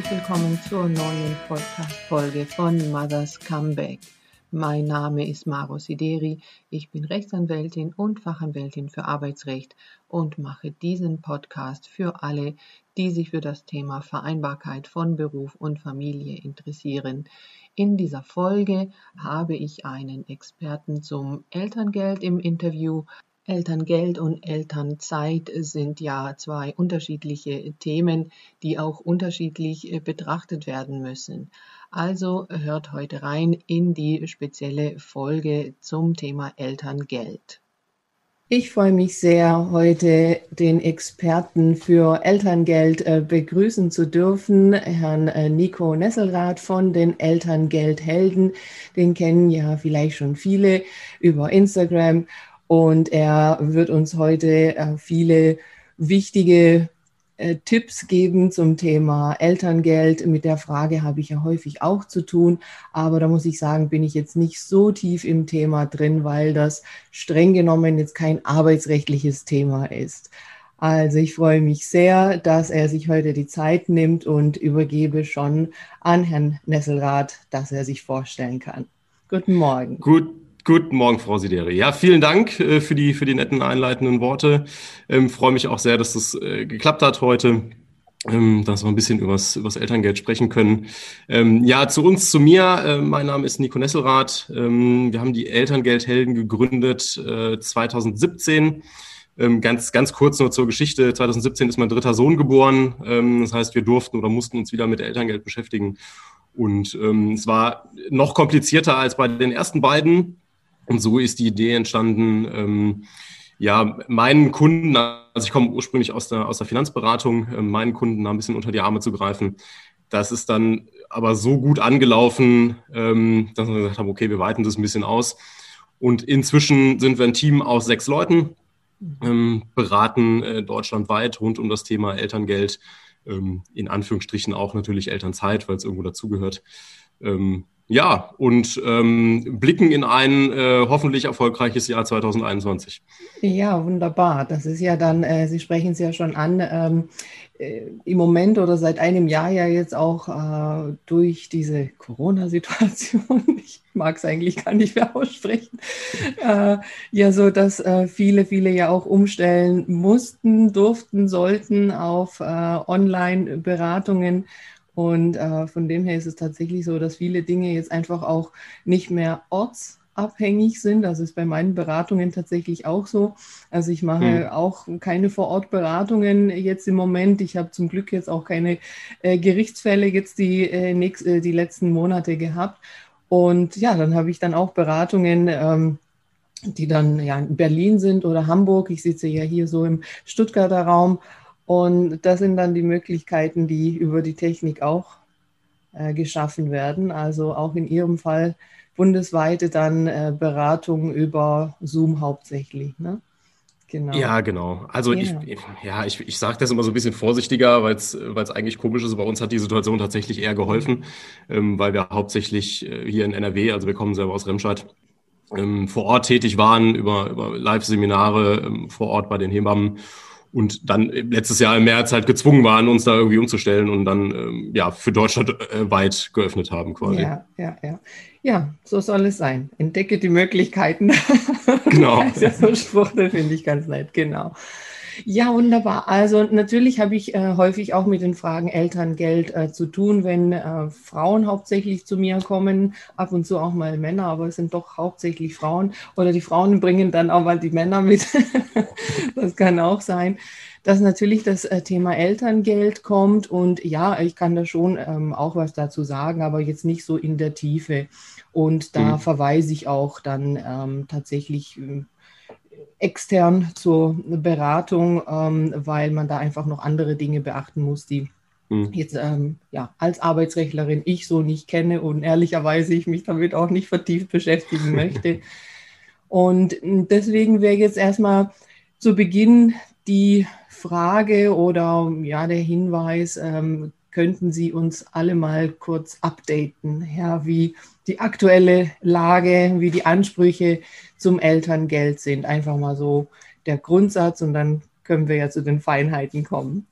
Herzlich willkommen zur neuen Podcast-Folge von Mother's Comeback. Mein Name ist Maro Sideri. Ich bin Rechtsanwältin und Fachanwältin für Arbeitsrecht und mache diesen Podcast für alle, die sich für das Thema Vereinbarkeit von Beruf und Familie interessieren. In dieser Folge habe ich einen Experten zum Elterngeld im Interview. Elterngeld und Elternzeit sind ja zwei unterschiedliche Themen, die auch unterschiedlich äh, betrachtet werden müssen. Also hört heute rein in die spezielle Folge zum Thema Elterngeld. Ich freue mich sehr, heute den Experten für Elterngeld äh, begrüßen zu dürfen, Herrn äh, Nico Nesselrath von den Elterngeldhelden. Den kennen ja vielleicht schon viele über Instagram und er wird uns heute äh, viele wichtige äh, Tipps geben zum Thema Elterngeld. Mit der Frage habe ich ja häufig auch zu tun, aber da muss ich sagen, bin ich jetzt nicht so tief im Thema drin, weil das streng genommen jetzt kein arbeitsrechtliches Thema ist. Also ich freue mich sehr, dass er sich heute die Zeit nimmt und übergebe schon an Herrn Nesselrath, dass er sich vorstellen kann. Guten Morgen. Gut, Guten Morgen, Frau Sideri. Ja, vielen Dank äh, für, die, für die netten einleitenden Worte. Ähm, freue mich auch sehr, dass das äh, geklappt hat heute, ähm, dass wir ein bisschen übers, übers Elterngeld sprechen können. Ähm, ja, zu uns, zu mir. Äh, mein Name ist Nico Nesselrath. Ähm, wir haben die Elterngeldhelden gegründet äh, 2017. Ähm, ganz, ganz kurz nur zur Geschichte. 2017 ist mein dritter Sohn geboren. Ähm, das heißt, wir durften oder mussten uns wieder mit Elterngeld beschäftigen. Und es war noch komplizierter als bei den ersten beiden. Und so ist die Idee entstanden, ähm, ja, meinen Kunden, also ich komme ursprünglich aus der, aus der Finanzberatung, äh, meinen Kunden da ein bisschen unter die Arme zu greifen. Das ist dann aber so gut angelaufen, ähm, dass wir gesagt haben, okay, wir weiten das ein bisschen aus. Und inzwischen sind wir ein Team aus sechs Leuten, ähm, beraten äh, deutschlandweit rund um das Thema Elterngeld, ähm, in Anführungsstrichen auch natürlich Elternzeit, weil es irgendwo dazugehört. Ähm, ja, und ähm, blicken in ein äh, hoffentlich erfolgreiches Jahr 2021. Ja, wunderbar. Das ist ja dann, äh, Sie sprechen es ja schon an, ähm, äh, im Moment oder seit einem Jahr ja jetzt auch äh, durch diese Corona-Situation, ich mag es eigentlich gar nicht mehr aussprechen, äh, ja so, dass äh, viele, viele ja auch umstellen mussten, durften, sollten auf Online-Beratungen und äh, von dem her ist es tatsächlich so, dass viele Dinge jetzt einfach auch nicht mehr ortsabhängig sind. Das ist bei meinen Beratungen tatsächlich auch so. Also ich mache mhm. auch keine Vorortberatungen jetzt im Moment. Ich habe zum Glück jetzt auch keine äh, Gerichtsfälle jetzt die, äh, nächst, äh, die letzten Monate gehabt. Und ja, dann habe ich dann auch Beratungen. Ähm, die dann ja in Berlin sind oder Hamburg. Ich sitze ja hier so im Stuttgarter Raum und das sind dann die Möglichkeiten, die über die Technik auch äh, geschaffen werden. Also auch in Ihrem Fall bundesweite dann äh, Beratung über Zoom hauptsächlich. Ne? Genau. Ja, genau. Also ja. ich, ja, ich, ich sage das immer so ein bisschen vorsichtiger, weil es eigentlich komisch ist. Bei uns hat die Situation tatsächlich eher geholfen, ähm, weil wir hauptsächlich äh, hier in NRW, also wir kommen selber aus Remscheid, ähm, vor Ort tätig waren, über, über Live-Seminare ähm, vor Ort bei den Hebammen und dann letztes Jahr im März halt gezwungen waren, uns da irgendwie umzustellen und dann ähm, ja für Deutschland äh, weit geöffnet haben quasi. Ja, ja, ja. Ja, so soll es sein. Entdecke die Möglichkeiten. Genau. das ist ja so ein Spruch, den finde ich ganz nett, genau. Ja, wunderbar. Also natürlich habe ich äh, häufig auch mit den Fragen Elterngeld äh, zu tun, wenn äh, Frauen hauptsächlich zu mir kommen, ab und zu auch mal Männer, aber es sind doch hauptsächlich Frauen oder die Frauen bringen dann auch mal die Männer mit. das kann auch sein dass natürlich das äh, Thema Elterngeld kommt. Und ja, ich kann da schon ähm, auch was dazu sagen, aber jetzt nicht so in der Tiefe. Und da mhm. verweise ich auch dann ähm, tatsächlich ähm, extern zur Beratung, ähm, weil man da einfach noch andere Dinge beachten muss, die mhm. jetzt ähm, ja, als Arbeitsrechtlerin ich so nicht kenne und ehrlicherweise ich mich damit auch nicht vertieft beschäftigen möchte. und deswegen wäre jetzt erstmal zu Beginn die Frage oder ja der Hinweis, ähm, könnten Sie uns alle mal kurz updaten, ja, wie die aktuelle Lage, wie die Ansprüche zum Elterngeld sind. Einfach mal so der Grundsatz und dann können wir ja zu den Feinheiten kommen.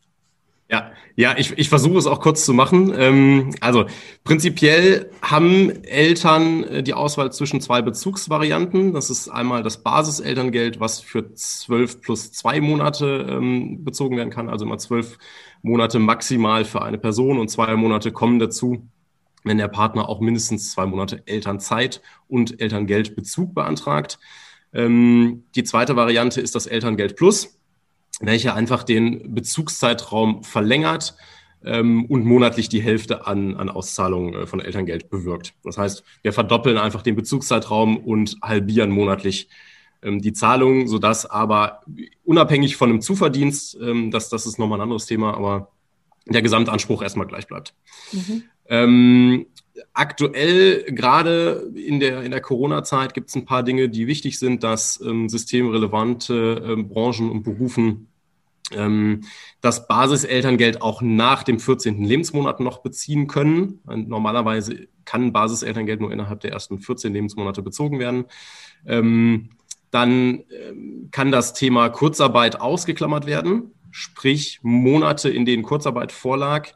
Ja, ja, ich, ich versuche es auch kurz zu machen. Ähm, also prinzipiell haben Eltern äh, die Auswahl zwischen zwei Bezugsvarianten. Das ist einmal das Basiselterngeld, was für zwölf plus zwei Monate ähm, bezogen werden kann, also immer zwölf Monate maximal für eine Person und zwei Monate kommen dazu, wenn der Partner auch mindestens zwei Monate Elternzeit und Elterngeldbezug beantragt. Ähm, die zweite Variante ist das Elterngeld Plus welche einfach den Bezugszeitraum verlängert ähm, und monatlich die Hälfte an, an Auszahlungen äh, von Elterngeld bewirkt. Das heißt, wir verdoppeln einfach den Bezugszeitraum und halbieren monatlich ähm, die Zahlungen, sodass aber unabhängig von einem Zuverdienst, ähm, das, das ist nochmal ein anderes Thema, aber der Gesamtanspruch erstmal gleich bleibt. Mhm. Ähm, aktuell, gerade in der, in der Corona-Zeit, gibt es ein paar Dinge, die wichtig sind, dass ähm, systemrelevante ähm, Branchen und Berufen das Basiselterngeld auch nach dem 14. Lebensmonat noch beziehen können. Normalerweise kann Basiselterngeld nur innerhalb der ersten 14 Lebensmonate bezogen werden. Ähm, dann ähm, kann das Thema Kurzarbeit ausgeklammert werden, sprich Monate, in denen Kurzarbeit vorlag,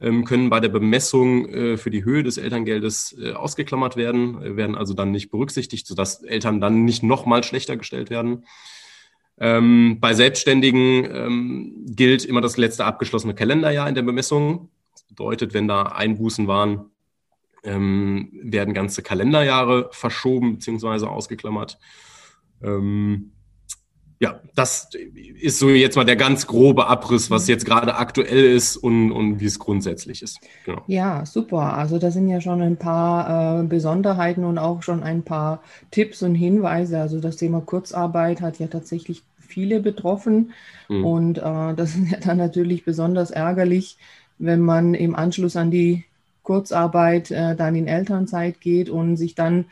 ähm, können bei der Bemessung äh, für die Höhe des Elterngeldes äh, ausgeklammert werden, äh, werden also dann nicht berücksichtigt, sodass Eltern dann nicht nochmal schlechter gestellt werden. Ähm, bei Selbstständigen ähm, gilt immer das letzte abgeschlossene Kalenderjahr in der Bemessung. Das bedeutet, wenn da Einbußen waren, ähm, werden ganze Kalenderjahre verschoben bzw. ausgeklammert. Ähm, ja, das ist so jetzt mal der ganz grobe Abriss, was jetzt gerade aktuell ist und, und wie es grundsätzlich ist. Genau. Ja, super. Also da sind ja schon ein paar äh, Besonderheiten und auch schon ein paar Tipps und Hinweise. Also das Thema Kurzarbeit hat ja tatsächlich viele betroffen mhm. und äh, das ist ja dann natürlich besonders ärgerlich, wenn man im Anschluss an die Kurzarbeit äh, dann in Elternzeit geht und sich dann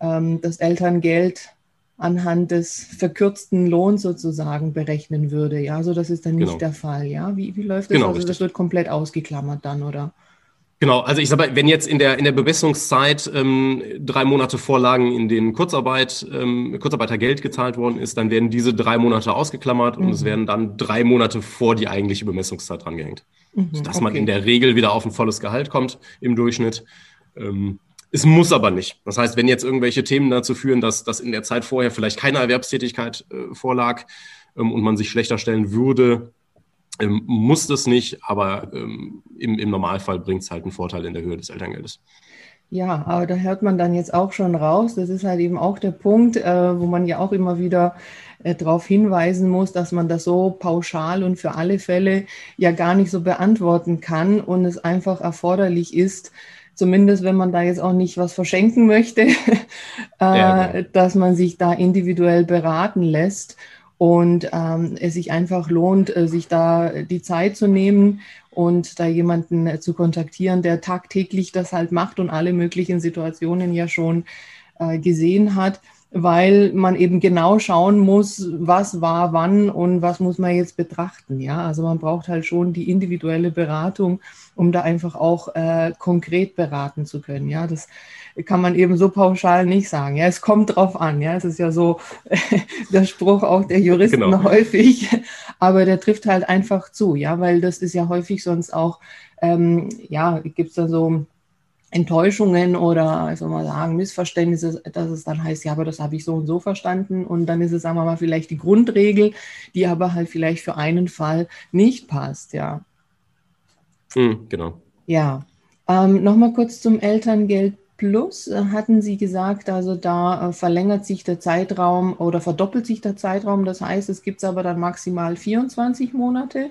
ähm, das Elterngeld anhand des verkürzten Lohns sozusagen berechnen würde. Ja, so das ist dann nicht genau. der Fall. Ja, wie, wie läuft das? Genau, also richtig. das wird komplett ausgeklammert dann, oder? Genau, also ich sage, wenn jetzt in der in der Bewässerungszeit ähm, drei Monate Vorlagen in den Kurzarbeit ähm, Kurzarbeitergeld gezahlt worden ist, dann werden diese drei Monate ausgeklammert mhm. und es mhm. werden dann drei Monate vor die eigentliche Bemessungszeit drangehängt, mhm, sodass okay. man in der Regel wieder auf ein volles Gehalt kommt im Durchschnitt. Ähm, es muss aber nicht. Das heißt, wenn jetzt irgendwelche Themen dazu führen, dass, dass in der Zeit vorher vielleicht keine Erwerbstätigkeit äh, vorlag ähm, und man sich schlechter stellen würde, ähm, muss das nicht, aber ähm, im, im Normalfall bringt es halt einen Vorteil in der Höhe des Elterngeldes. Ja, aber da hört man dann jetzt auch schon raus. Das ist halt eben auch der Punkt, äh, wo man ja auch immer wieder äh, darauf hinweisen muss, dass man das so pauschal und für alle Fälle ja gar nicht so beantworten kann und es einfach erforderlich ist, zumindest wenn man da jetzt auch nicht was verschenken möchte, äh, ja, genau. dass man sich da individuell beraten lässt und ähm, es sich einfach lohnt, äh, sich da die Zeit zu nehmen und da jemanden äh, zu kontaktieren, der tagtäglich das halt macht und alle möglichen Situationen ja schon äh, gesehen hat weil man eben genau schauen muss, was war wann und was muss man jetzt betrachten. Ja, also man braucht halt schon die individuelle Beratung, um da einfach auch äh, konkret beraten zu können. Ja, das kann man eben so pauschal nicht sagen. Ja, es kommt drauf an. Ja, es ist ja so der Spruch auch der Juristen genau. häufig, aber der trifft halt einfach zu. Ja, weil das ist ja häufig sonst auch, ähm, ja, gibt es da so Enttäuschungen oder, soll man sagen, Missverständnisse, dass es dann heißt, ja, aber das habe ich so und so verstanden. Und dann ist es, sagen wir mal, vielleicht die Grundregel, die aber halt vielleicht für einen Fall nicht passt, ja. Hm, genau. Ja. Ähm, Nochmal kurz zum Elterngeld Plus. Hatten Sie gesagt, also da äh, verlängert sich der Zeitraum oder verdoppelt sich der Zeitraum. Das heißt, es gibt aber dann maximal 24 Monate.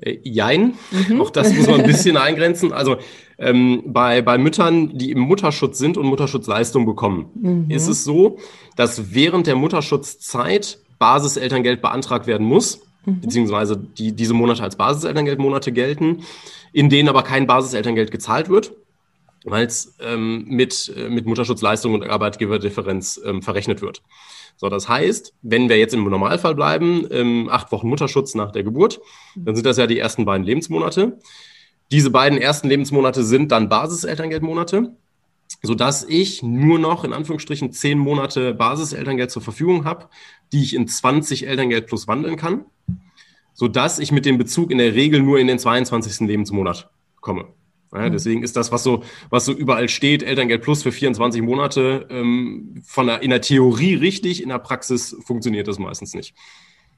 Äh, jein, mhm. auch das muss man ein bisschen eingrenzen. Also ähm, bei, bei Müttern, die im Mutterschutz sind und Mutterschutzleistung bekommen, mhm. ist es so, dass während der Mutterschutzzeit Basiselterngeld beantragt werden muss, mhm. beziehungsweise die, diese Monate als Basiselterngeldmonate gelten, in denen aber kein Basiselterngeld gezahlt wird, weil es ähm, mit, äh, mit Mutterschutzleistung und Arbeitgeberdifferenz ähm, verrechnet wird. So, das heißt, wenn wir jetzt im Normalfall bleiben, ähm, acht Wochen Mutterschutz nach der Geburt, dann sind das ja die ersten beiden Lebensmonate. Diese beiden ersten Lebensmonate sind dann Basiselterngeldmonate, sodass ich nur noch in Anführungsstrichen zehn Monate Basiselterngeld zur Verfügung habe, die ich in 20 Elterngeld plus wandeln kann. sodass ich mit dem Bezug in der Regel nur in den 22. Lebensmonat komme. Ja, mhm. deswegen ist das, was so, was so überall steht, Elterngeld Plus für 24 Monate, ähm, von der, in der Theorie richtig, in der Praxis funktioniert das meistens nicht.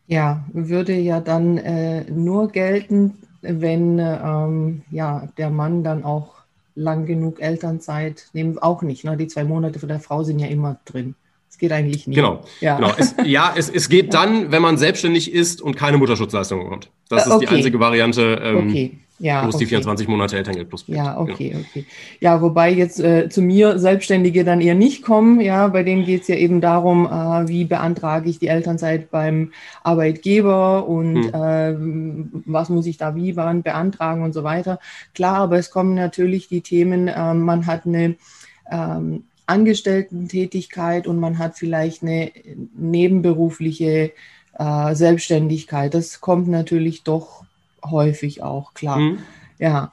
Ja, würde ja dann äh, nur gelten, wenn ähm, ja, der Mann dann auch lang genug Elternzeit nehmen, auch nicht. Ne? Die zwei Monate von der Frau sind ja immer drin. Es geht eigentlich nicht. Genau. Ja, genau. Es, ja, es, es geht dann, wenn man selbstständig ist und keine Mutterschutzleistung bekommt. Das ist okay. die einzige Variante. Ähm, okay ja, plus okay. die 24 Monate Elterngeld plus. Bleibt. Ja, okay, genau. okay. Ja, wobei jetzt äh, zu mir Selbstständige dann eher nicht kommen. Ja, bei denen geht es ja eben darum, äh, wie beantrage ich die Elternzeit beim Arbeitgeber und hm. äh, was muss ich da wie wann beantragen und so weiter. Klar, aber es kommen natürlich die Themen, ähm, man hat eine ähm, Angestellten-Tätigkeit und man hat vielleicht eine nebenberufliche äh, Selbstständigkeit. Das kommt natürlich doch häufig auch, klar. Mhm. Ja.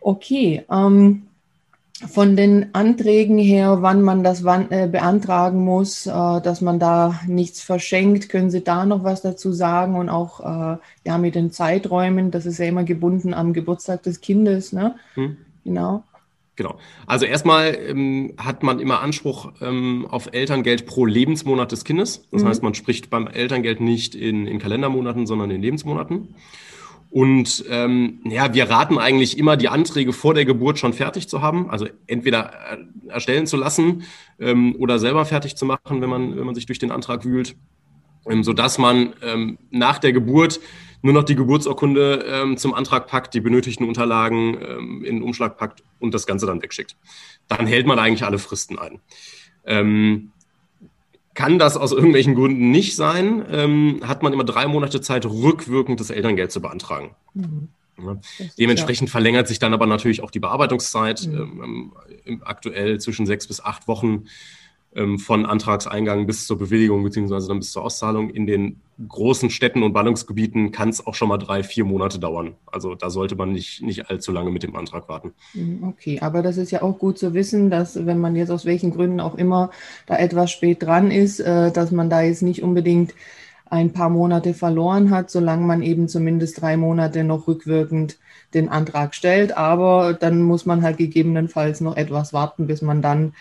Okay. Ähm, von den Anträgen her, wann man das wann, äh, beantragen muss, äh, dass man da nichts verschenkt, können Sie da noch was dazu sagen? Und auch äh, ja mit den Zeiträumen, das ist ja immer gebunden am Geburtstag des Kindes, ne? Mhm. Genau. Genau. Also erstmal ähm, hat man immer Anspruch ähm, auf Elterngeld pro Lebensmonat des Kindes. Das mhm. heißt, man spricht beim Elterngeld nicht in, in Kalendermonaten, sondern in Lebensmonaten. Und ähm, ja, wir raten eigentlich immer, die Anträge vor der Geburt schon fertig zu haben, also entweder äh, erstellen zu lassen ähm, oder selber fertig zu machen, wenn man, wenn man sich durch den Antrag wühlt, ähm, sodass man ähm, nach der Geburt nur noch die Geburtsurkunde ähm, zum Antrag packt, die benötigten Unterlagen ähm, in den Umschlag packt und das Ganze dann wegschickt. Dann hält man eigentlich alle Fristen ein. Ähm, kann das aus irgendwelchen Gründen nicht sein, ähm, hat man immer drei Monate Zeit, rückwirkend das Elterngeld zu beantragen. Mhm. Ja. Dementsprechend ja. verlängert sich dann aber natürlich auch die Bearbeitungszeit, mhm. ähm, aktuell zwischen sechs bis acht Wochen ähm, von Antragseingang bis zur Bewilligung beziehungsweise dann bis zur Auszahlung. In den großen Städten und Ballungsgebieten kann es auch schon mal drei, vier Monate dauern. Also da sollte man nicht, nicht allzu lange mit dem Antrag warten. Mhm, okay, aber das ist ja auch gut zu wissen, dass wenn man jetzt aus welchen Gründen auch immer da etwas spät dran ist, äh, dass man da jetzt nicht unbedingt ein paar Monate verloren hat, solange man eben zumindest drei Monate noch rückwirkend den Antrag stellt. Aber dann muss man halt gegebenenfalls noch etwas warten, bis man dann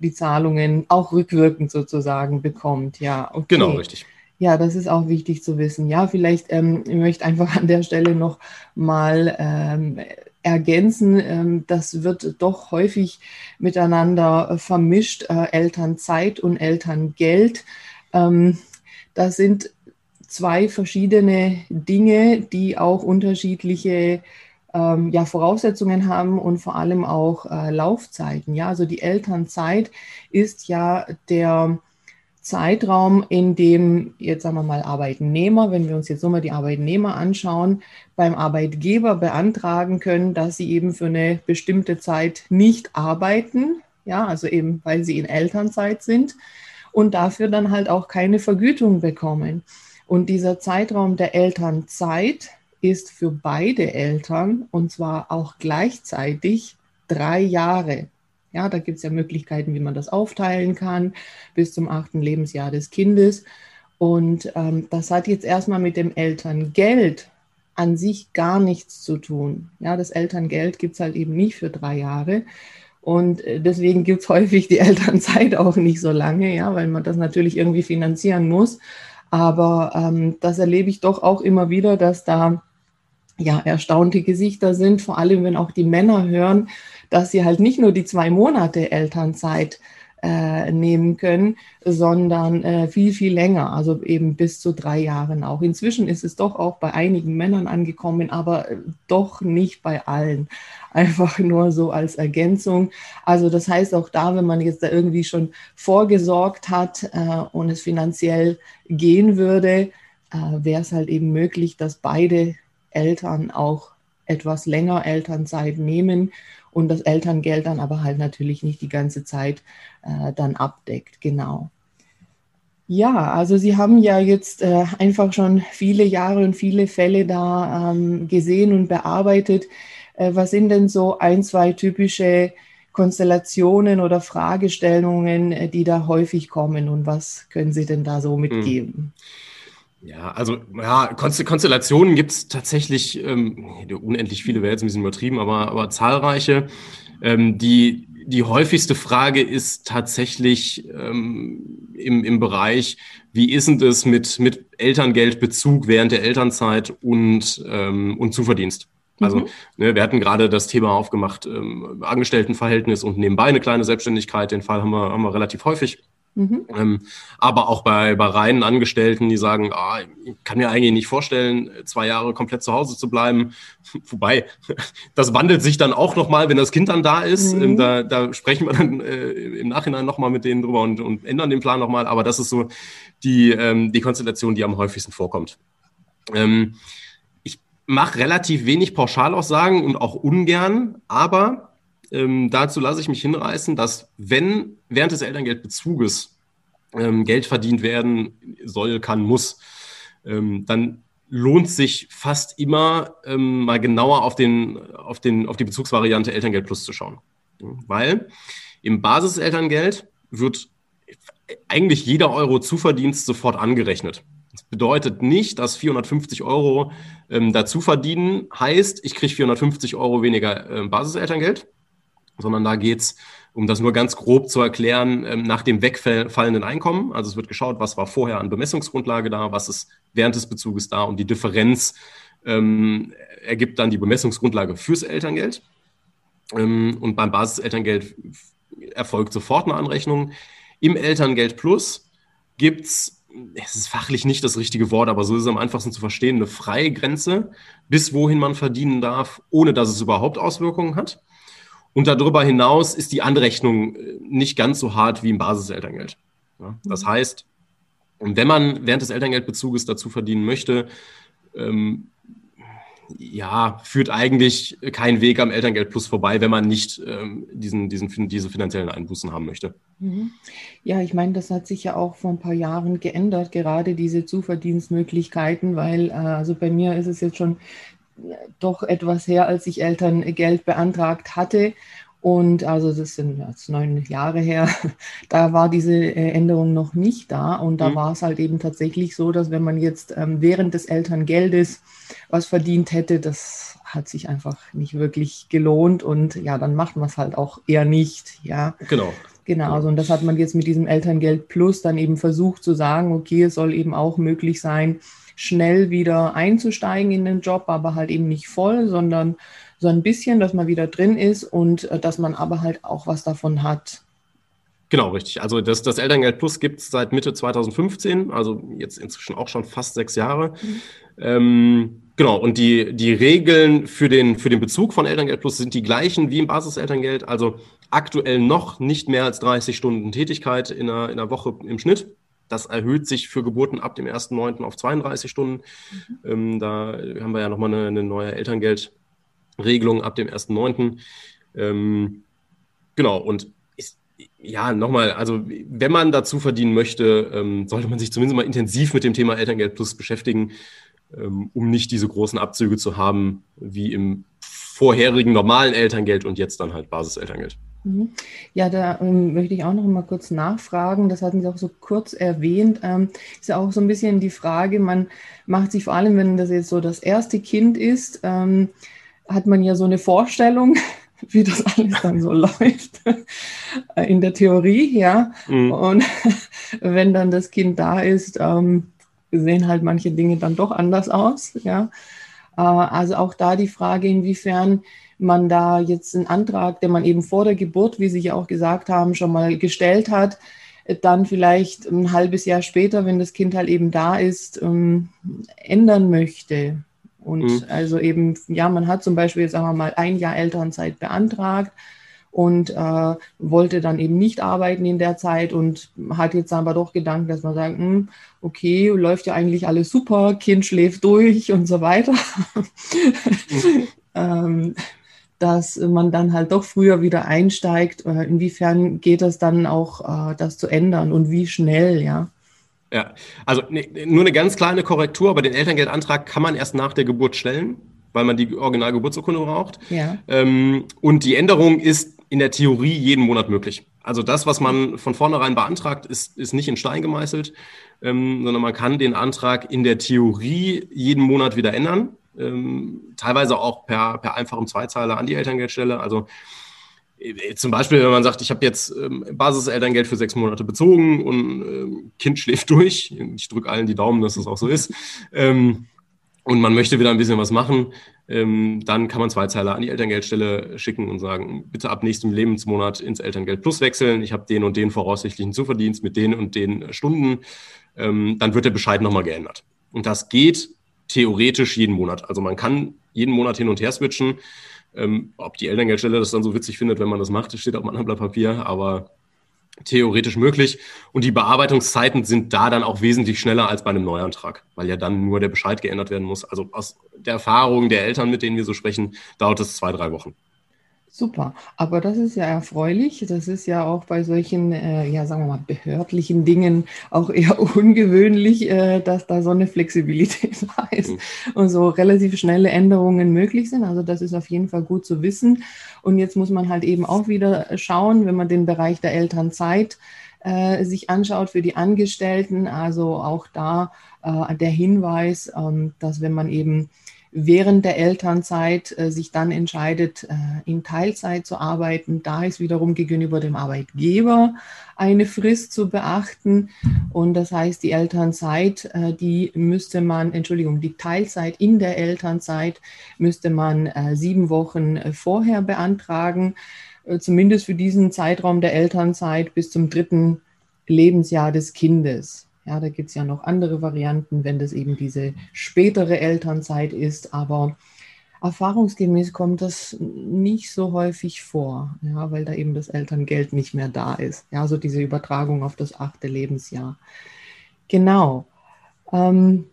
die Zahlungen auch rückwirkend sozusagen bekommt. Ja, okay. Genau, richtig. Ja, das ist auch wichtig zu wissen. Ja, vielleicht, ähm, ich möchte einfach an der Stelle noch mal ähm, ergänzen, ähm, das wird doch häufig miteinander vermischt, äh, Elternzeit und Elterngeld. Ähm, das sind zwei verschiedene Dinge, die auch unterschiedliche ähm, ja, Voraussetzungen haben und vor allem auch äh, Laufzeiten. Ja, also die Elternzeit ist ja der Zeitraum, in dem jetzt sagen wir mal Arbeitnehmer, wenn wir uns jetzt so mal die Arbeitnehmer anschauen, beim Arbeitgeber beantragen können, dass sie eben für eine bestimmte Zeit nicht arbeiten, ja, also eben weil sie in Elternzeit sind und dafür dann halt auch keine Vergütung bekommen. Und dieser Zeitraum der Elternzeit ist für beide Eltern und zwar auch gleichzeitig drei Jahre. Ja, da gibt es ja Möglichkeiten, wie man das aufteilen kann bis zum achten Lebensjahr des Kindes. Und ähm, das hat jetzt erstmal mit dem Elterngeld an sich gar nichts zu tun. Ja, das Elterngeld gibt es halt eben nicht für drei Jahre. Und äh, deswegen gibt es häufig die Elternzeit auch nicht so lange, ja, weil man das natürlich irgendwie finanzieren muss. Aber ähm, das erlebe ich doch auch immer wieder, dass da ja erstaunte Gesichter sind, vor allem wenn auch die Männer hören, dass sie halt nicht nur die zwei Monate Elternzeit äh, nehmen können, sondern äh, viel, viel länger, also eben bis zu drei Jahren auch. Inzwischen ist es doch auch bei einigen Männern angekommen, aber äh, doch nicht bei allen. Einfach nur so als Ergänzung. Also das heißt auch da, wenn man jetzt da irgendwie schon vorgesorgt hat äh, und es finanziell gehen würde, äh, wäre es halt eben möglich, dass beide Eltern auch etwas länger Elternzeit nehmen und das Elterngeld dann aber halt natürlich nicht die ganze Zeit äh, dann abdeckt. Genau. Ja, also Sie haben ja jetzt äh, einfach schon viele Jahre und viele Fälle da ähm, gesehen und bearbeitet. Äh, was sind denn so ein, zwei typische Konstellationen oder Fragestellungen, äh, die da häufig kommen und was können Sie denn da so mitgeben? Ja, also ja, Konstellationen gibt es tatsächlich ähm, unendlich viele, wäre jetzt ein bisschen übertrieben, aber, aber zahlreiche. Ähm, die, die häufigste Frage ist tatsächlich ähm, im, im Bereich, wie ist denn das mit, mit Elterngeldbezug während der Elternzeit und, ähm, und Zuverdienst? Also mhm. ne, wir hatten gerade das Thema aufgemacht, ähm, Angestelltenverhältnis und nebenbei eine kleine Selbstständigkeit. Den Fall haben wir, haben wir relativ häufig. Mhm. Ähm, aber auch bei, bei reinen Angestellten, die sagen, ah, ich kann mir eigentlich nicht vorstellen, zwei Jahre komplett zu Hause zu bleiben. Wobei, das wandelt sich dann auch nochmal, wenn das Kind dann da ist. Mhm. Ähm, da, da sprechen wir dann äh, im Nachhinein nochmal mit denen drüber und, und ändern den Plan nochmal. Aber das ist so die, ähm, die Konstellation, die am häufigsten vorkommt. Ähm, ich mache relativ wenig Pauschalaussagen und auch ungern, aber ähm, dazu lasse ich mich hinreißen, dass wenn während des Elterngeldbezuges ähm, Geld verdient werden soll, kann, muss, ähm, dann lohnt sich fast immer ähm, mal genauer auf, den, auf, den, auf die Bezugsvariante Elterngeld Plus zu schauen. Weil im Basiselterngeld wird eigentlich jeder Euro Zuverdienst sofort angerechnet. Das bedeutet nicht, dass 450 Euro ähm, dazu verdienen heißt, ich kriege 450 Euro weniger äh, Basiselterngeld, sondern da geht es, um das nur ganz grob zu erklären, ähm, nach dem wegfallenden Einkommen. Also es wird geschaut, was war vorher an Bemessungsgrundlage da, was ist während des Bezuges da und die Differenz ähm, ergibt dann die Bemessungsgrundlage fürs Elterngeld. Ähm, und beim Basiselterngeld erfolgt sofort eine Anrechnung. Im Elterngeld Plus gibt es es ist fachlich nicht das richtige Wort, aber so ist es am einfachsten zu verstehen, eine freie Grenze, bis wohin man verdienen darf, ohne dass es überhaupt Auswirkungen hat. Und darüber hinaus ist die Anrechnung äh, nicht ganz so hart wie im Basiselterngeld. Das mhm. heißt, wenn man während des Elterngeldbezuges dazu verdienen möchte, ähm, ja, führt eigentlich kein Weg am Elterngeld Plus vorbei, wenn man nicht ähm, diesen, diesen, diese finanziellen Einbußen haben möchte. Mhm. Ja, ich meine, das hat sich ja auch vor ein paar Jahren geändert, gerade diese Zuverdienstmöglichkeiten, weil äh, also bei mir ist es jetzt schon doch etwas her, als ich Elterngeld beantragt hatte. Und also das sind jetzt neun Jahre her, da war diese äh, Änderung noch nicht da. Und da mhm. war es halt eben tatsächlich so, dass wenn man jetzt ähm, während des Elterngeldes was verdient hätte, das hat sich einfach nicht wirklich gelohnt. Und ja, dann macht man es halt auch eher nicht. Ja, genau. Genau, also und das hat man jetzt mit diesem Elterngeld Plus dann eben versucht zu sagen, okay, es soll eben auch möglich sein, schnell wieder einzusteigen in den Job, aber halt eben nicht voll, sondern so ein bisschen, dass man wieder drin ist und äh, dass man aber halt auch was davon hat. Genau, richtig. Also das, das Elterngeld Plus gibt es seit Mitte 2015, also jetzt inzwischen auch schon fast sechs Jahre. Mhm. Ähm, genau, und die, die Regeln für den, für den Bezug von Elterngeld Plus sind die gleichen wie im Basiselterngeld. Also aktuell noch nicht mehr als 30 Stunden Tätigkeit in einer, in einer Woche im Schnitt. Das erhöht sich für Geburten ab dem 1.9. auf 32 Stunden. Mhm. Ähm, da haben wir ja nochmal eine, eine neue Elterngeldregelung ab dem 1.9. Ähm, genau, und ist, ja, nochmal, also wenn man dazu verdienen möchte, ähm, sollte man sich zumindest mal intensiv mit dem Thema Elterngeld Plus beschäftigen, ähm, um nicht diese großen Abzüge zu haben wie im vorherigen normalen Elterngeld und jetzt dann halt Basiselterngeld. Mhm. Ja, da ähm, möchte ich auch noch mal kurz nachfragen. Das hatten Sie auch so kurz erwähnt. Ähm, ist ja auch so ein bisschen die Frage, man macht sich vor allem, wenn das jetzt so das erste Kind ist, ähm, hat man ja so eine Vorstellung, wie das alles dann so läuft in der Theorie, ja. Mhm. Und wenn dann das Kind da ist, ähm, sehen halt manche Dinge dann doch anders aus, ja. Äh, also auch da die Frage, inwiefern man da jetzt einen Antrag, den man eben vor der Geburt, wie Sie ja auch gesagt haben, schon mal gestellt hat, dann vielleicht ein halbes Jahr später, wenn das Kind halt eben da ist, ähm, ändern möchte. Und mhm. also eben, ja, man hat zum Beispiel, sagen wir mal, ein Jahr Elternzeit beantragt und äh, wollte dann eben nicht arbeiten in der Zeit und hat jetzt aber doch Gedanken, dass man sagt, hm, okay, läuft ja eigentlich alles super, Kind schläft durch und so weiter. Mhm. ähm, dass man dann halt doch früher wieder einsteigt. Äh, inwiefern geht das dann auch, äh, das zu ändern und wie schnell, ja? Ja, also ne, nur eine ganz kleine Korrektur, aber den Elterngeldantrag kann man erst nach der Geburt stellen, weil man die Originalgeburtsurkunde braucht. Ja. Ähm, und die Änderung ist in der Theorie jeden Monat möglich. Also das, was man von vornherein beantragt, ist, ist nicht in Stein gemeißelt, ähm, sondern man kann den Antrag in der Theorie jeden Monat wieder ändern. Ähm, teilweise auch per, per einfachem Zweizeiler an die Elterngeldstelle. Also äh, zum Beispiel, wenn man sagt, ich habe jetzt ähm, Basiselterngeld für sechs Monate bezogen und ähm, Kind schläft durch. Ich drücke allen die Daumen, dass das auch so ist. Ähm, und man möchte wieder ein bisschen was machen, ähm, dann kann man zwei Zeiler an die Elterngeldstelle schicken und sagen, bitte ab nächstem Lebensmonat ins Elterngeld Plus wechseln. Ich habe den und den voraussichtlichen Zuverdienst mit den und den Stunden. Ähm, dann wird der Bescheid nochmal geändert. Und das geht theoretisch jeden Monat. Also man kann jeden Monat hin und her switchen. Ähm, ob die Elterngeldstelle das dann so witzig findet, wenn man das macht, steht auf einem anderen Blatt Papier, aber theoretisch möglich. Und die Bearbeitungszeiten sind da dann auch wesentlich schneller als bei einem Neuantrag, weil ja dann nur der Bescheid geändert werden muss. Also aus der Erfahrung der Eltern, mit denen wir so sprechen, dauert es zwei, drei Wochen. Super, aber das ist ja erfreulich. Das ist ja auch bei solchen, äh, ja, sagen wir mal, behördlichen Dingen auch eher ungewöhnlich, äh, dass da so eine Flexibilität da ist mhm. und so relativ schnelle Änderungen möglich sind. Also das ist auf jeden Fall gut zu wissen. Und jetzt muss man halt eben auch wieder schauen, wenn man den Bereich der Elternzeit äh, sich anschaut für die Angestellten. Also auch da äh, der Hinweis, ähm, dass wenn man eben während der Elternzeit äh, sich dann entscheidet, äh, in Teilzeit zu arbeiten, da ist wiederum gegenüber dem Arbeitgeber eine Frist zu beachten. Und das heißt, die Elternzeit, äh, die müsste man, Entschuldigung, die Teilzeit in der Elternzeit müsste man äh, sieben Wochen äh, vorher beantragen, äh, zumindest für diesen Zeitraum der Elternzeit bis zum dritten Lebensjahr des Kindes. Ja, da gibt es ja noch andere Varianten, wenn das eben diese spätere Elternzeit ist, aber erfahrungsgemäß kommt das nicht so häufig vor, ja, weil da eben das Elterngeld nicht mehr da ist. Ja, also diese Übertragung auf das achte Lebensjahr. Genau. Ähm,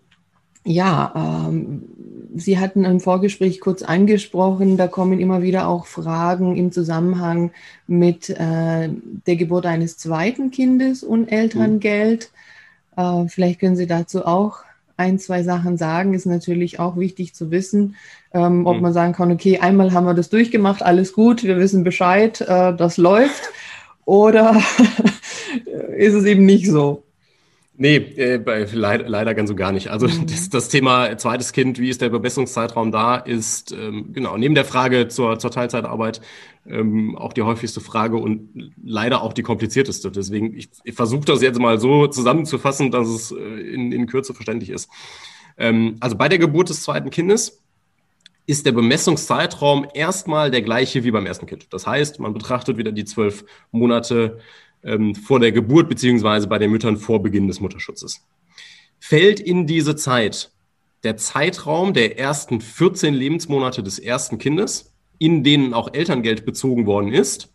ja, ähm, Sie hatten im Vorgespräch kurz angesprochen, da kommen immer wieder auch Fragen im Zusammenhang mit äh, der Geburt eines zweiten Kindes und Elterngeld. Mhm. Äh, vielleicht können Sie dazu auch ein, zwei Sachen sagen. Ist natürlich auch wichtig zu wissen, ähm, ob mhm. man sagen kann, okay, einmal haben wir das durchgemacht, alles gut, wir wissen Bescheid, äh, das läuft. Oder ist es eben nicht so? Nee, äh, leider, leider ganz und gar nicht. Also mhm. das, das, Thema zweites Kind, wie ist der Bemessungszeitraum da, ist ähm, genau neben der Frage zur, zur Teilzeitarbeit ähm, auch die häufigste Frage und leider auch die komplizierteste. Deswegen, ich, ich versuche das jetzt mal so zusammenzufassen, dass es äh, in, in Kürze verständlich ist. Ähm, also bei der Geburt des zweiten Kindes ist der Bemessungszeitraum erstmal der gleiche wie beim ersten Kind. Das heißt, man betrachtet wieder die zwölf Monate ähm, vor der Geburt beziehungsweise bei den Müttern vor Beginn des Mutterschutzes. Fällt in diese Zeit der Zeitraum der ersten 14 Lebensmonate des ersten Kindes, in denen auch Elterngeld bezogen worden ist,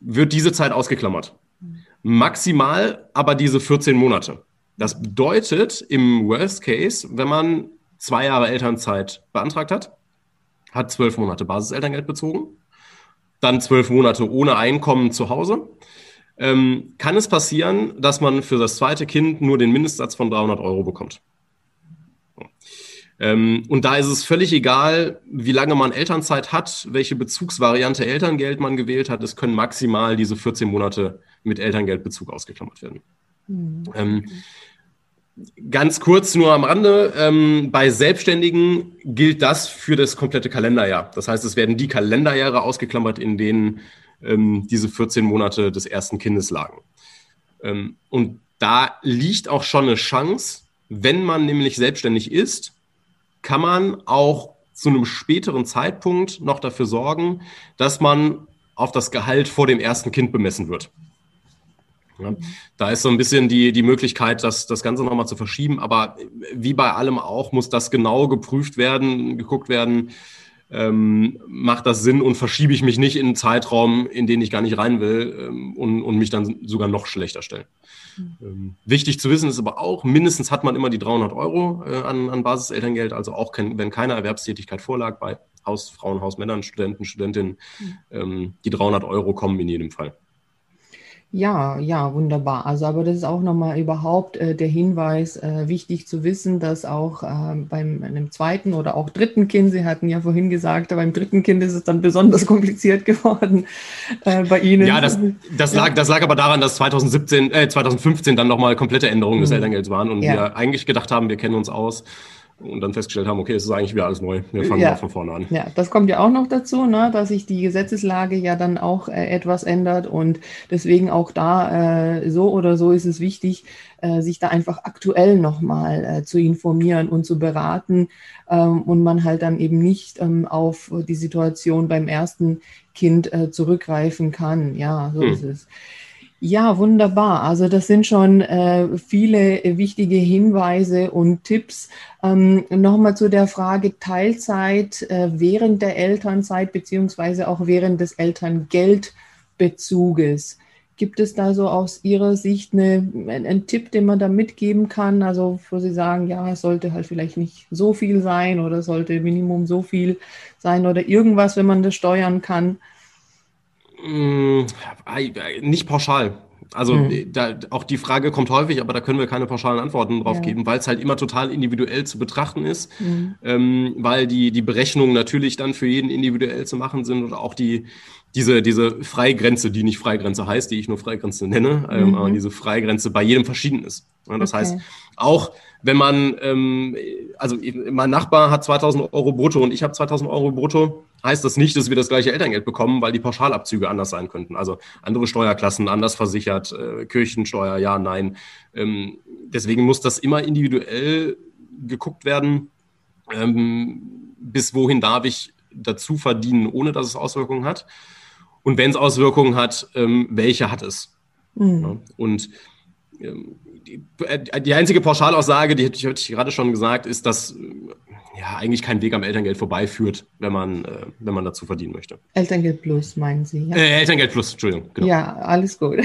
wird diese Zeit ausgeklammert. Maximal aber diese 14 Monate. Das bedeutet im Worst Case, wenn man zwei Jahre Elternzeit beantragt hat, hat zwölf Monate Basiselterngeld bezogen, dann zwölf Monate ohne Einkommen zu Hause, ähm, kann es passieren, dass man für das zweite Kind nur den Mindestsatz von 300 Euro bekommt. Ähm, und da ist es völlig egal, wie lange man Elternzeit hat, welche Bezugsvariante Elterngeld man gewählt hat. Es können maximal diese 14 Monate mit Elterngeldbezug ausgeklammert werden. Mhm. Ähm, Ganz kurz nur am Rande, ähm, bei Selbstständigen gilt das für das komplette Kalenderjahr. Das heißt, es werden die Kalenderjahre ausgeklammert, in denen ähm, diese 14 Monate des ersten Kindes lagen. Ähm, und da liegt auch schon eine Chance, wenn man nämlich selbstständig ist, kann man auch zu einem späteren Zeitpunkt noch dafür sorgen, dass man auf das Gehalt vor dem ersten Kind bemessen wird. Ja, da ist so ein bisschen die, die Möglichkeit, das, das Ganze nochmal zu verschieben. Aber wie bei allem auch, muss das genau geprüft werden, geguckt werden, ähm, macht das Sinn und verschiebe ich mich nicht in einen Zeitraum, in den ich gar nicht rein will ähm, und, und mich dann sogar noch schlechter stellen. Mhm. Ähm, wichtig zu wissen ist aber auch, mindestens hat man immer die 300 Euro äh, an, an Basiselterngeld, also auch kein, wenn keine Erwerbstätigkeit vorlag bei Hausfrauen, Hausmännern, Studenten, Studentinnen, mhm. die 300 Euro kommen in jedem Fall. Ja, ja, wunderbar. Also, aber das ist auch nochmal überhaupt äh, der Hinweis, äh, wichtig zu wissen, dass auch äh, beim einem zweiten oder auch dritten Kind, Sie hatten ja vorhin gesagt, beim dritten Kind ist es dann besonders kompliziert geworden äh, bei Ihnen. Ja, das, das, lag, das lag aber daran, dass 2017, äh, 2015 dann nochmal komplette Änderungen mhm. des Elterngelds waren und ja. wir eigentlich gedacht haben, wir kennen uns aus und dann festgestellt haben, okay, es ist eigentlich wieder alles neu. Wir fangen ja. von vorne an. Ja, das kommt ja auch noch dazu, ne, dass sich die Gesetzeslage ja dann auch äh, etwas ändert und deswegen auch da äh, so oder so ist es wichtig, äh, sich da einfach aktuell nochmal äh, zu informieren und zu beraten ähm, und man halt dann eben nicht ähm, auf die Situation beim ersten Kind äh, zurückgreifen kann. Ja, so hm. ist es. Ja, wunderbar. Also das sind schon äh, viele wichtige Hinweise und Tipps. Ähm, Nochmal zu der Frage Teilzeit äh, während der Elternzeit beziehungsweise auch während des Elterngeldbezuges. Gibt es da so aus Ihrer Sicht eine, einen Tipp, den man da mitgeben kann? Also, wo Sie sagen, ja, es sollte halt vielleicht nicht so viel sein oder sollte Minimum so viel sein oder irgendwas, wenn man das steuern kann? Hm, nicht pauschal. Also mhm. da, auch die Frage kommt häufig, aber da können wir keine pauschalen Antworten drauf ja. geben, weil es halt immer total individuell zu betrachten ist, mhm. ähm, weil die, die Berechnungen natürlich dann für jeden individuell zu machen sind und auch die, diese, diese Freigrenze, die nicht Freigrenze heißt, die ich nur Freigrenze nenne, ähm, mhm. aber diese Freigrenze bei jedem verschieden ist. Ja, das okay. heißt, auch wenn man, ähm, also mein Nachbar hat 2000 Euro brutto und ich habe 2000 Euro brutto, heißt das nicht, dass wir das gleiche Elterngeld bekommen, weil die Pauschalabzüge anders sein könnten. Also andere Steuerklassen anders versichert, äh, Kirchensteuer, ja, nein. Ähm, deswegen muss das immer individuell geguckt werden, ähm, bis wohin darf ich dazu verdienen, ohne dass es Auswirkungen hat. Und wenn es Auswirkungen hat, ähm, welche hat es? Mhm. Ja, und ähm, die, die, einzige Pauschalaussage, die hatte ich gerade schon gesagt, ist, dass ja, eigentlich kein Weg am Elterngeld vorbeiführt, wenn man, äh, wenn man dazu verdienen möchte. Elterngeld Plus, meinen Sie? Ja? Äh, Elterngeld Plus, Entschuldigung. Genau. Ja, alles gut.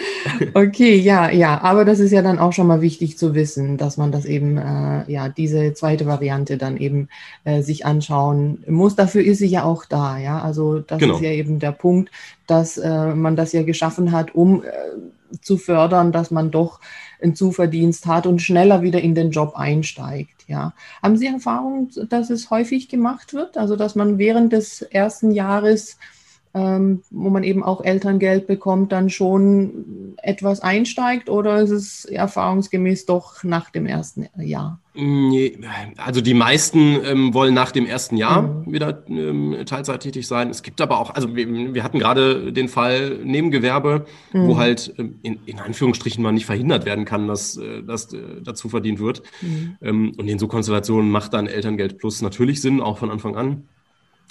okay, ja, ja, aber das ist ja dann auch schon mal wichtig zu wissen, dass man das eben, äh, ja, diese zweite Variante dann eben äh, sich anschauen muss. Dafür ist sie ja auch da, ja. Also das genau. ist ja eben der Punkt, dass äh, man das ja geschaffen hat, um äh, zu fördern, dass man doch einen Zuverdienst hat und schneller wieder in den Job einsteigt. Ja. Haben Sie Erfahrung, dass es häufig gemacht wird? Also dass man während des ersten Jahres, ähm, wo man eben auch Elterngeld bekommt, dann schon etwas einsteigt oder ist es erfahrungsgemäß doch nach dem ersten Jahr? Also die meisten ähm, wollen nach dem ersten Jahr mhm. wieder ähm, Teilzeit tätig sein. Es gibt aber auch, also wir, wir hatten gerade den Fall Nebengewerbe, mhm. wo halt ähm, in, in, Anführungsstrichen mal nicht verhindert werden kann, dass äh, das äh, dazu verdient wird. Mhm. Ähm, und in so Konstellationen macht dann Elterngeld Plus natürlich Sinn, auch von Anfang an.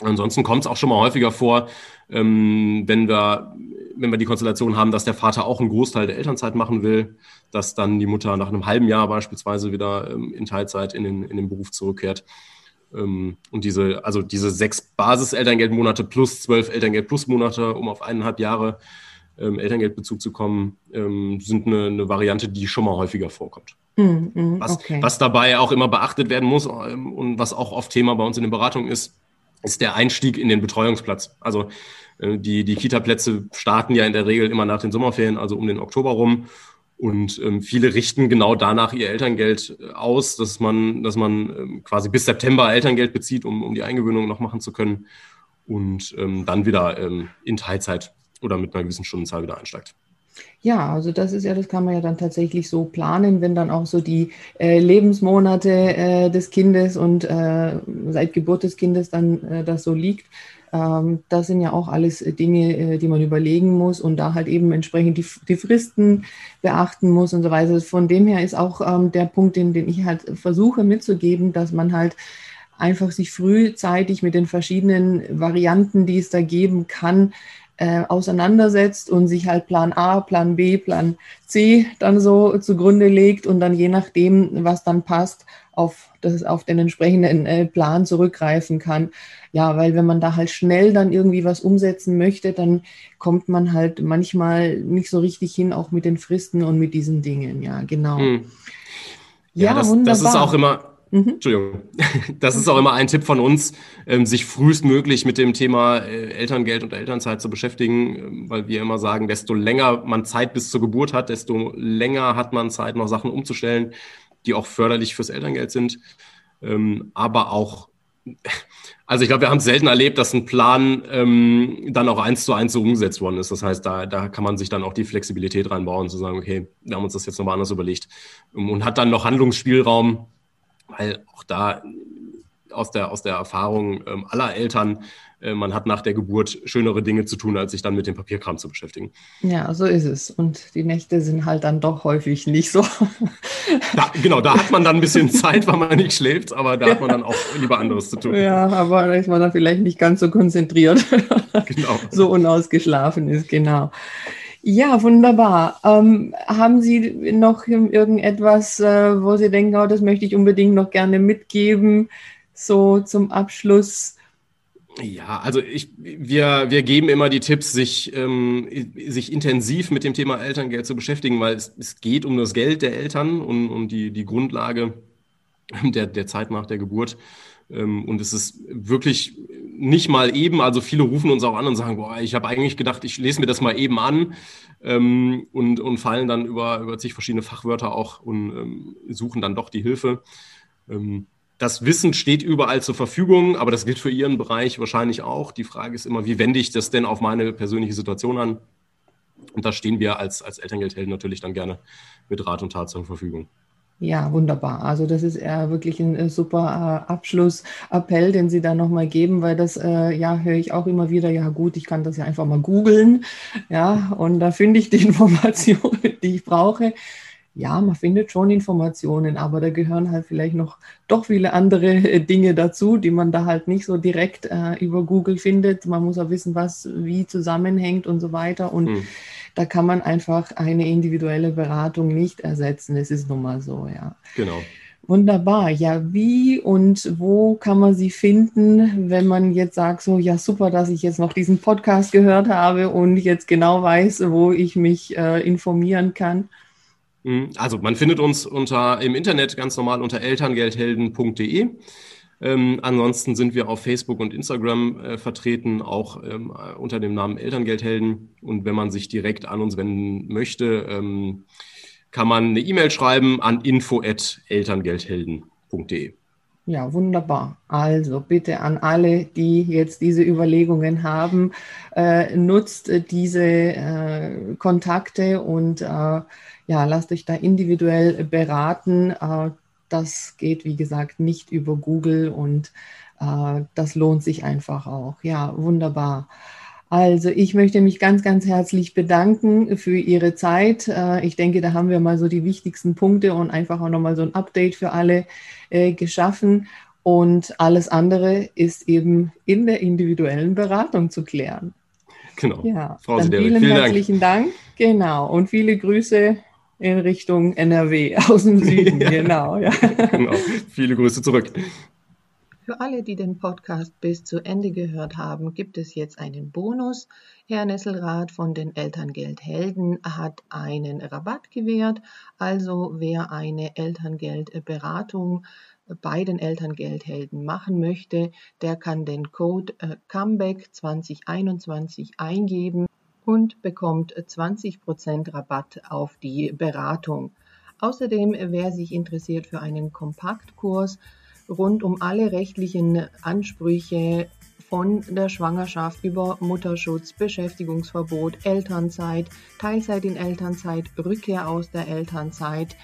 Ansonsten kommt es auch schon mal häufiger vor, ähm, wenn wir wenn wir die Konstellation haben, dass der Vater auch einen Großteil der Elternzeit machen will, dass dann die Mutter nach einem halben Jahr beispielsweise wieder ähm, in Teilzeit in den, in den Beruf zurückkehrt. Ähm, und diese, also diese sechs Basis-Elterngeldmonate plus zwölf Elterngeld-Plus-Monate, um auf eineinhalb Jahre ähm, Elterngeldbezug zu kommen, ähm, sind eine, eine, Variante, die schon mal häufiger vorkommt. Mm, mm, was, okay. was dabei auch immer beachtet werden muss ähm, und was auch oft Thema bei uns in den Beratungen ist, ist der Einstieg in den Betreuungsplatz. Also äh, die, die Kita-Plätze starten ja in der Regel immer nach den Sommerferien, also um den Oktober rum. Und ähm, viele richten genau danach ihr Elterngeld äh, aus, dass man, dass man ähm, quasi bis September Elterngeld bezieht, um, um die Eingewöhnung noch machen zu können und ähm, dann wieder ähm, in Teilzeit oder mit einer gewissen Stundenzahl wieder einsteigt. Ja, also das ist ja, das kann man ja dann tatsächlich so planen, wenn dann auch so die äh, Lebensmonate äh, des Kindes und äh, seit Geburt des Kindes dann äh, das so liegt. Ähm, das sind ja auch alles Dinge, äh, die man überlegen muss und da halt eben entsprechend die, die Fristen beachten muss und so weiter. Von dem her ist auch ähm, der Punkt, den, den ich halt versuche mitzugeben, dass man halt einfach sich frühzeitig mit den verschiedenen Varianten, die es da geben kann, äh, auseinandersetzt und sich halt Plan A, Plan B, Plan C dann so zugrunde legt und dann je nachdem, was dann passt, auf, das, auf den entsprechenden äh, Plan zurückgreifen kann. Ja, weil wenn man da halt schnell dann irgendwie was umsetzen möchte, dann kommt man halt manchmal nicht so richtig hin, auch mit den Fristen und mit diesen Dingen. Ja, genau. Hm. Ja, ja das, wunderbar. das ist auch immer, mhm. Entschuldigung. Das ist auch immer ein Tipp von uns, ähm, sich frühestmöglich mit dem Thema äh, Elterngeld und Elternzeit zu beschäftigen, ähm, weil wir immer sagen, desto länger man Zeit bis zur Geburt hat, desto länger hat man Zeit, noch Sachen umzustellen, die auch förderlich fürs Elterngeld sind. Ähm, aber auch also ich glaube, wir haben es selten erlebt, dass ein Plan dann auch eins zu eins so umgesetzt worden ist. Das heißt, da, da kann man sich dann auch die Flexibilität reinbauen, zu sagen, okay, wir haben uns das jetzt nochmal anders überlegt und hat dann noch Handlungsspielraum, weil auch da aus der, aus der Erfahrung ähm, aller Eltern äh, man hat nach der Geburt schönere Dinge zu tun, als sich dann mit dem Papierkram zu beschäftigen. Ja, so ist es. Und die Nächte sind halt dann doch häufig nicht so. Da, genau, da hat man dann ein bisschen Zeit, weil man nicht schläft, aber da ja. hat man dann auch lieber anderes zu tun. Ja, aber da ist man dann vielleicht nicht ganz so konzentriert, genau. so unausgeschlafen ist, genau. Ja, wunderbar. Ähm, haben Sie noch irgendetwas, äh, wo Sie denken, oh, das möchte ich unbedingt noch gerne mitgeben, so zum Abschluss? Ja, also ich, wir, wir geben immer die Tipps, sich, ähm, sich intensiv mit dem Thema Elterngeld zu beschäftigen, weil es, es geht um das Geld der Eltern und um die, die Grundlage der, der Zeit nach der Geburt. Ähm, und es ist wirklich nicht mal eben, also viele rufen uns auch an und sagen, boah, ich habe eigentlich gedacht, ich lese mir das mal eben an ähm, und, und fallen dann über, über zig verschiedene Fachwörter auch und ähm, suchen dann doch die Hilfe. Ähm, das Wissen steht überall zur Verfügung, aber das gilt für Ihren Bereich wahrscheinlich auch. Die Frage ist immer, wie wende ich das denn auf meine persönliche Situation an? Und da stehen wir als, als Elterngeldhelden natürlich dann gerne mit Rat und Tat zur Verfügung. Ja, wunderbar. Also das ist äh, wirklich ein äh, super äh, Abschlussappell, den Sie da nochmal geben, weil das, äh, ja, höre ich auch immer wieder, ja gut, ich kann das ja einfach mal googeln, ja, und da finde ich die Informationen, die ich brauche ja, man findet schon Informationen, aber da gehören halt vielleicht noch doch viele andere äh, Dinge dazu, die man da halt nicht so direkt äh, über Google findet. Man muss auch wissen, was wie zusammenhängt und so weiter. Und hm. Da kann man einfach eine individuelle Beratung nicht ersetzen. Es ist nun mal so, ja. Genau. Wunderbar. Ja, wie und wo kann man Sie finden, wenn man jetzt sagt, so, ja, super, dass ich jetzt noch diesen Podcast gehört habe und jetzt genau weiß, wo ich mich äh, informieren kann? Mhm. Also man findet uns unter im Internet ganz normal unter elterngeldhelden.de. Ähm, ansonsten sind wir auf Facebook und Instagram äh, vertreten, auch ähm, unter dem Namen Elterngeldhelden. Und wenn man sich direkt an uns wenden möchte, ähm, kann man eine E-Mail schreiben an info@elterngeldhelden.de. Ja, wunderbar. Also bitte an alle, die jetzt diese Überlegungen haben, äh, nutzt diese äh, Kontakte und äh, ja, lasst euch da individuell beraten. Äh, das geht, wie gesagt, nicht über Google und äh, das lohnt sich einfach auch. Ja, wunderbar. Also ich möchte mich ganz, ganz herzlich bedanken für Ihre Zeit. Äh, ich denke, da haben wir mal so die wichtigsten Punkte und einfach auch nochmal so ein Update für alle geschaffen. Und alles andere ist eben in der individuellen Beratung zu klären. Genau. Ja, Frau dann vielen, vielen herzlichen Dank. Dank. Genau. Und viele Grüße in Richtung NRW aus dem Süden, ja. genau. Ja. genau. Viele Grüße zurück. Für alle, die den Podcast bis zu Ende gehört haben, gibt es jetzt einen Bonus. Herr Nesselrath von den Elterngeldhelden hat einen Rabatt gewährt. Also wer eine Elterngeldberatung bei den Elterngeldhelden machen möchte, der kann den Code äh, Comeback 2021 eingeben und bekommt 20% Rabatt auf die Beratung. Außerdem, wer sich interessiert für einen Kompaktkurs rund um alle rechtlichen Ansprüche von der Schwangerschaft über Mutterschutz, Beschäftigungsverbot, Elternzeit, Teilzeit in Elternzeit, Rückkehr aus der Elternzeit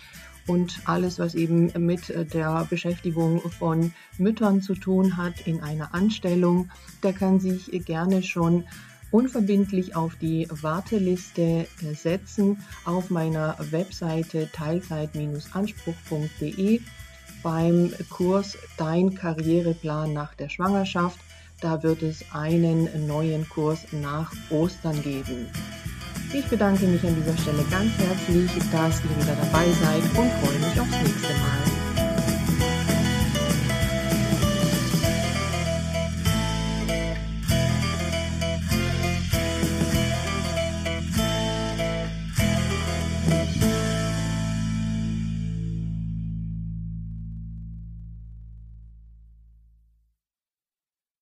und alles, was eben mit der Beschäftigung von Müttern zu tun hat in einer Anstellung, der kann sich gerne schon unverbindlich auf die Warteliste äh, setzen auf meiner Webseite teilzeit-anspruch.de beim Kurs Dein Karriereplan nach der Schwangerschaft. Da wird es einen neuen Kurs nach Ostern geben. Ich bedanke mich an dieser Stelle ganz herzlich, dass ihr wieder dabei seid und freue mich aufs nächste Mal.